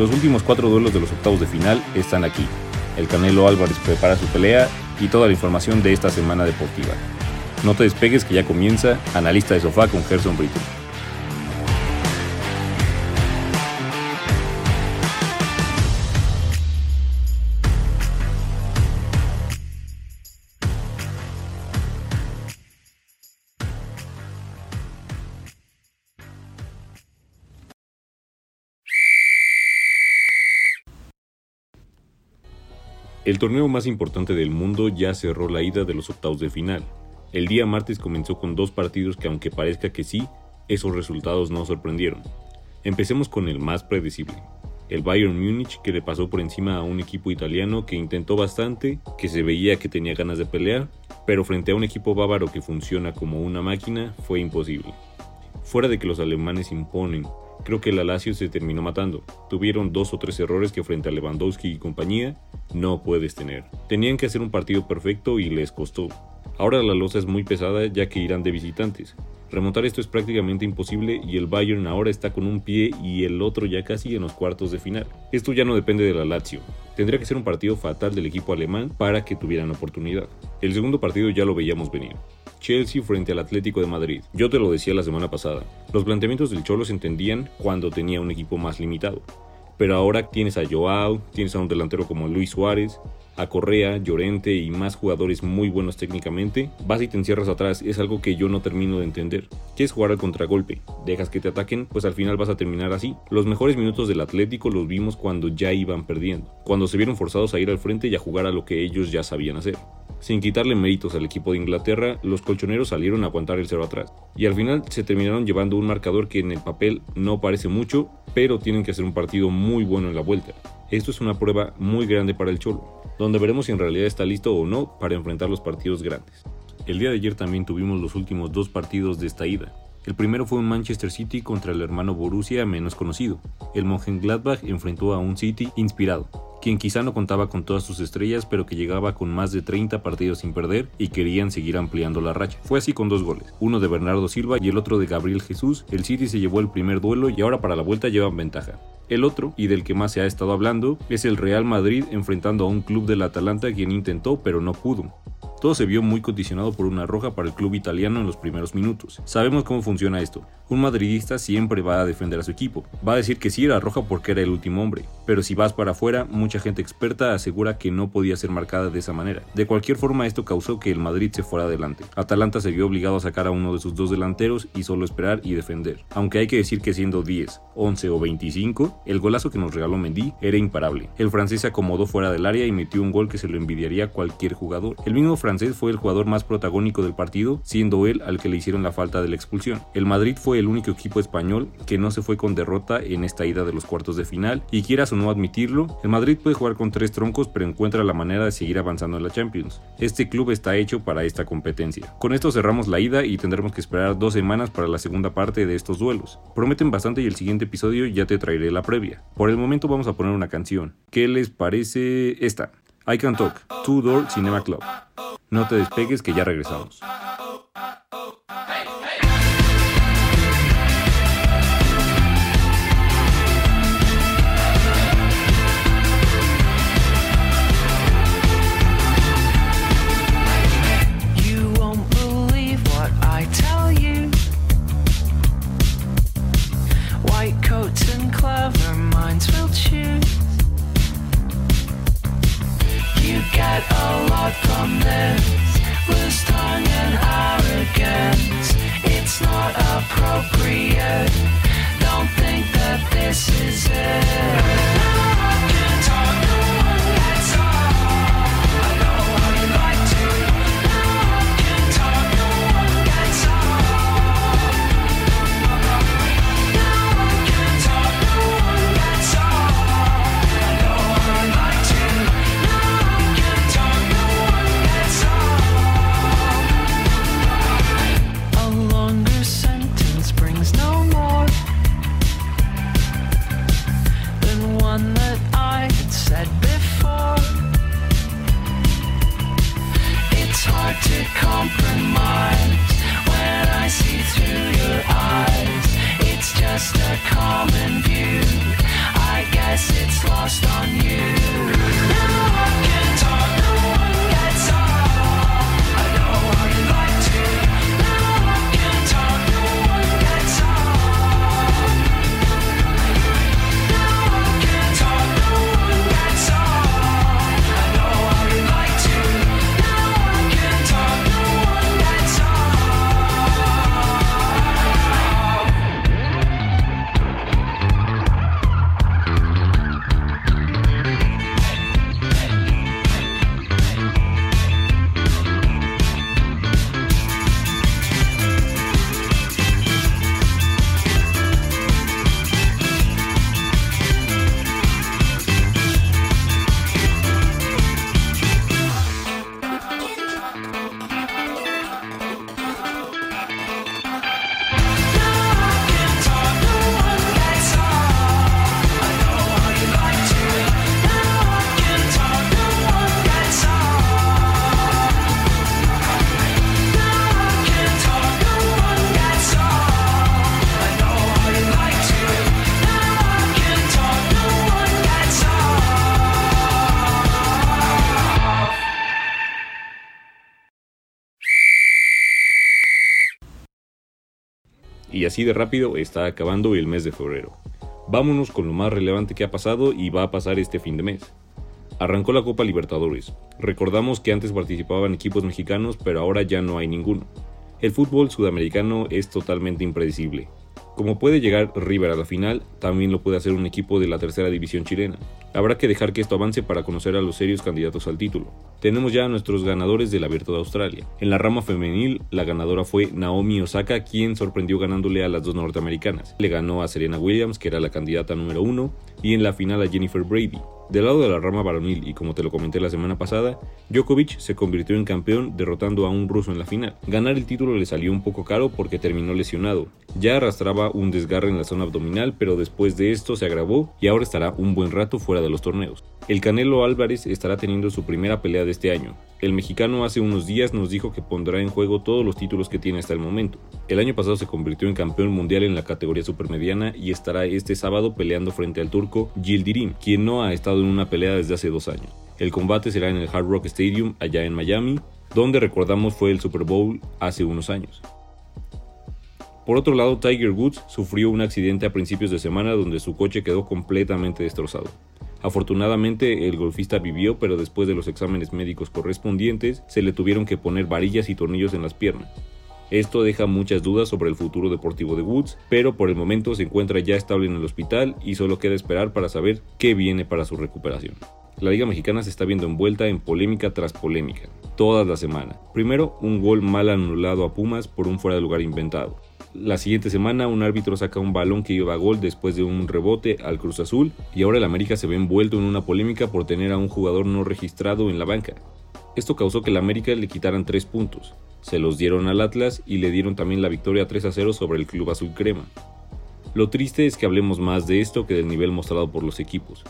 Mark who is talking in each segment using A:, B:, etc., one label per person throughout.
A: Los últimos cuatro duelos de los octavos de final están aquí. El Canelo Álvarez prepara su pelea y toda la información de esta semana deportiva. No te despegues que ya comienza Analista de Sofá con Gerson Brito. El torneo más importante del mundo ya cerró la ida de los octavos de final. El día martes comenzó con dos partidos que aunque parezca que sí, esos resultados no sorprendieron. Empecemos con el más predecible. El Bayern Múnich que le pasó por encima a un equipo italiano que intentó bastante, que se veía que tenía ganas de pelear, pero frente a un equipo bávaro que funciona como una máquina fue imposible. Fuera de que los alemanes imponen, creo que el Alacio se terminó matando. Tuvieron dos o tres errores que frente a Lewandowski y compañía no puedes tener. Tenían que hacer un partido perfecto y les costó. Ahora la losa es muy pesada ya que irán de visitantes. Remontar esto es prácticamente imposible y el Bayern ahora está con un pie y el otro ya casi en los cuartos de final. Esto ya no depende de la Lazio. Tendría que ser un partido fatal del equipo alemán para que tuvieran oportunidad. El segundo partido ya lo veíamos venir. Chelsea frente al Atlético de Madrid. Yo te lo decía la semana pasada. Los planteamientos del Cholo se entendían cuando tenía un equipo más limitado. Pero ahora tienes a Joao, tienes a un delantero como Luis Suárez, a Correa, Llorente y más jugadores muy buenos técnicamente, vas y te encierras atrás, es algo que yo no termino de entender. ¿Quieres jugar al contragolpe? ¿Dejas que te ataquen? Pues al final vas a terminar así. Los mejores minutos del Atlético los vimos cuando ya iban perdiendo, cuando se vieron forzados a ir al frente y a jugar a lo que ellos ya sabían hacer. Sin quitarle méritos al equipo de Inglaterra, los colchoneros salieron a aguantar el cero atrás. Y al final se terminaron llevando un marcador que en el papel no parece mucho, pero tienen que hacer un partido muy bueno en la vuelta. Esto es una prueba muy grande para el Cholo, donde veremos si en realidad está listo o no para enfrentar los partidos grandes. El día de ayer también tuvimos los últimos dos partidos de esta ida. El primero fue un Manchester City contra el hermano Borussia menos conocido. El Mönchengladbach enfrentó a un City inspirado, quien quizá no contaba con todas sus estrellas, pero que llegaba con más de 30 partidos sin perder y querían seguir ampliando la racha. Fue así con dos goles, uno de Bernardo Silva y el otro de Gabriel Jesús. El City se llevó el primer duelo y ahora para la vuelta llevan ventaja. El otro, y del que más se ha estado hablando, es el Real Madrid enfrentando a un club del Atalanta quien intentó pero no pudo. Todo se vio muy condicionado por una roja para el club italiano en los primeros minutos. Sabemos cómo funciona esto. Un madridista siempre va a defender a su equipo. Va a decir que sí era roja porque era el último hombre. Pero si vas para afuera, mucha gente experta asegura que no podía ser marcada de esa manera. De cualquier forma, esto causó que el Madrid se fuera adelante. Atalanta se vio obligado a sacar a uno de sus dos delanteros y solo esperar y defender. Aunque hay que decir que siendo 10, 11 o 25, el golazo que nos regaló Mendy era imparable. El francés se acomodó fuera del área y metió un gol que se lo envidiaría cualquier jugador. El mismo francés fue el jugador más protagónico del partido, siendo él al que le hicieron la falta de la expulsión. El Madrid fue el único equipo español que no se fue con derrota en esta ida de los cuartos de final, y quieras o no admitirlo, el Madrid puede jugar con tres troncos pero encuentra la manera de seguir avanzando en la Champions. Este club está hecho para esta competencia. Con esto cerramos la ida y tendremos que esperar dos semanas para la segunda parte de estos duelos. Prometen bastante y el siguiente episodio ya te traeré la Por el momento vamos a poner una canción. ¿Qué les parece esta? I Can Talk, Two Door Cinema Club. No te despegues que ya regresamos. Y así de rápido está acabando el mes de febrero. Vámonos con lo más relevante que ha pasado y va a pasar este fin de mes. Arrancó la Copa Libertadores. Recordamos que antes participaban equipos mexicanos, pero ahora ya no hay ninguno. El fútbol sudamericano es totalmente impredecible. Como puede llegar River a la final, también lo puede hacer un equipo de la tercera división chilena. Habrá que dejar que esto avance para conocer a los serios candidatos al título. Tenemos ya a nuestros ganadores del Abierto de Australia. En la rama femenil, la ganadora fue Naomi Osaka, quien sorprendió ganándole a las dos norteamericanas. Le ganó a Serena Williams, que era la candidata número uno, y en la final a Jennifer Brady. Del lado de la rama varonil, y como te lo comenté la semana pasada, Djokovic se convirtió en campeón derrotando a un ruso en la final. Ganar el título le salió un poco caro porque terminó lesionado. Ya arrastraba un desgarre en la zona abdominal, pero después de esto se agravó y ahora estará un buen rato fuera de los torneos. El Canelo Álvarez estará teniendo su primera pelea de este año. El mexicano hace unos días nos dijo que pondrá en juego todos los títulos que tiene hasta el momento. El año pasado se convirtió en campeón mundial en la categoría supermediana y estará este sábado peleando frente al turco Yildirim, quien no ha estado en una pelea desde hace dos años. El combate será en el Hard Rock Stadium allá en Miami, donde recordamos fue el Super Bowl hace unos años. Por otro lado, Tiger Woods sufrió un accidente a principios de semana donde su coche quedó completamente destrozado. Afortunadamente el golfista vivió, pero después de los exámenes médicos correspondientes se le tuvieron que poner varillas y tornillos en las piernas. Esto deja muchas dudas sobre el futuro deportivo de Woods, pero por el momento se encuentra ya estable en el hospital y solo queda esperar para saber qué viene para su recuperación. La Liga Mexicana se está viendo envuelta en polémica tras polémica, toda la semana. Primero, un gol mal anulado a Pumas por un fuera de lugar inventado. La siguiente semana un árbitro saca un balón que iba a gol después de un rebote al Cruz Azul y ahora el América se ve envuelto en una polémica por tener a un jugador no registrado en la banca. Esto causó que el América le quitaran 3 puntos, se los dieron al Atlas y le dieron también la victoria 3 a 0 sobre el Club Azul Crema. Lo triste es que hablemos más de esto que del nivel mostrado por los equipos.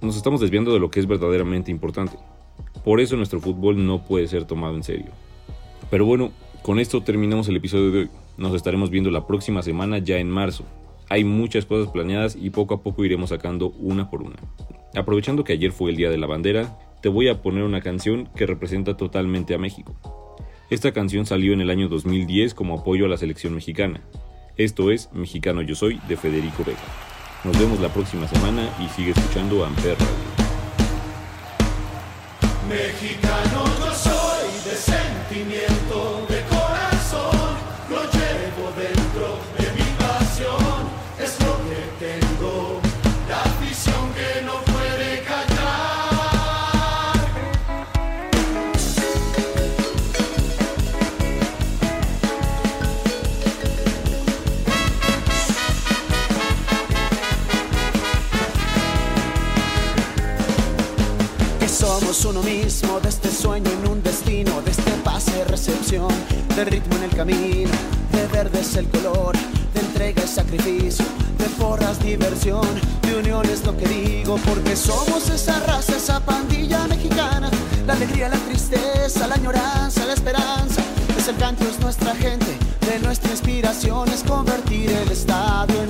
A: Nos estamos desviando de lo que es verdaderamente importante. Por eso nuestro fútbol no puede ser tomado en serio. Pero bueno, con esto terminamos el episodio de hoy. Nos estaremos viendo la próxima semana ya en marzo. Hay muchas cosas planeadas y poco a poco iremos sacando una por una. Aprovechando que ayer fue el Día de la Bandera, te voy a poner una canción que representa totalmente a México. Esta canción salió en el año 2010 como apoyo a la selección mexicana. Esto es Mexicano Yo Soy de Federico Vega. Nos vemos la próxima semana y sigue escuchando Amper Radio.
B: Mexicano yo soy de sentimiento,
C: Somos uno mismo de este sueño en un destino, de este pase recepción, de ritmo en el camino, de verde es el color, de entrega es sacrificio, de porras diversión, de unión es lo que digo, porque somos esa raza, esa pandilla mexicana, la alegría, la tristeza, la añoranza, la esperanza, es el canto, es nuestra gente, de nuestra inspiración, es convertir el estadio en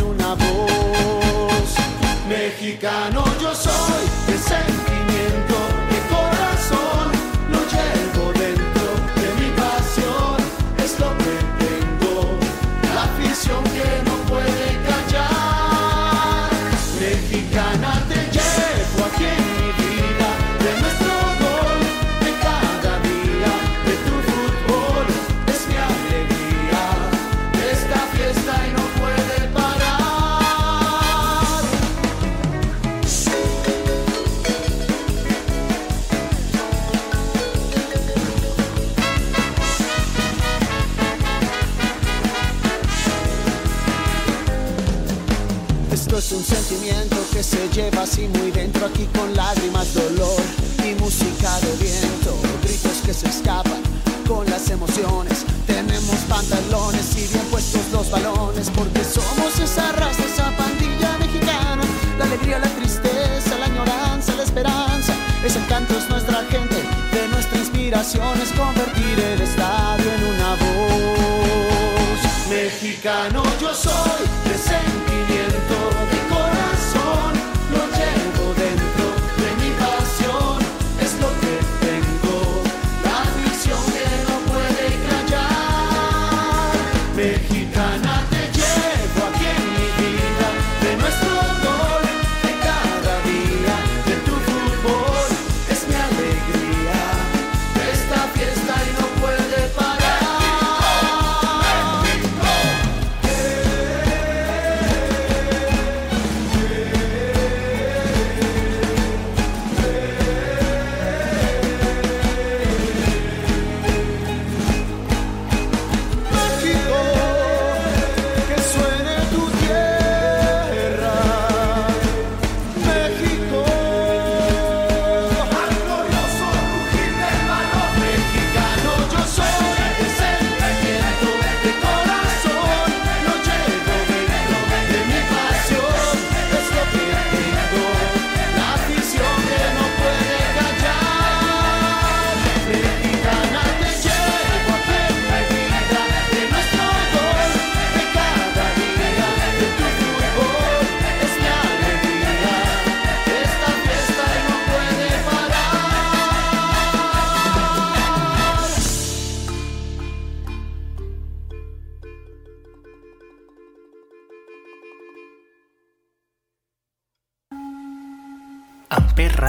C: lleva así muy dentro aquí con lágrimas, dolor y música de viento, gritos que se escapan con las emociones. Tenemos pantalones y bien puestos los balones porque somos esa raza, esa pandilla mexicana. La alegría, la tristeza, la añoranza, la esperanza. Ese canto es nuestra gente, de nuestra inspiración es convertir el
D: estado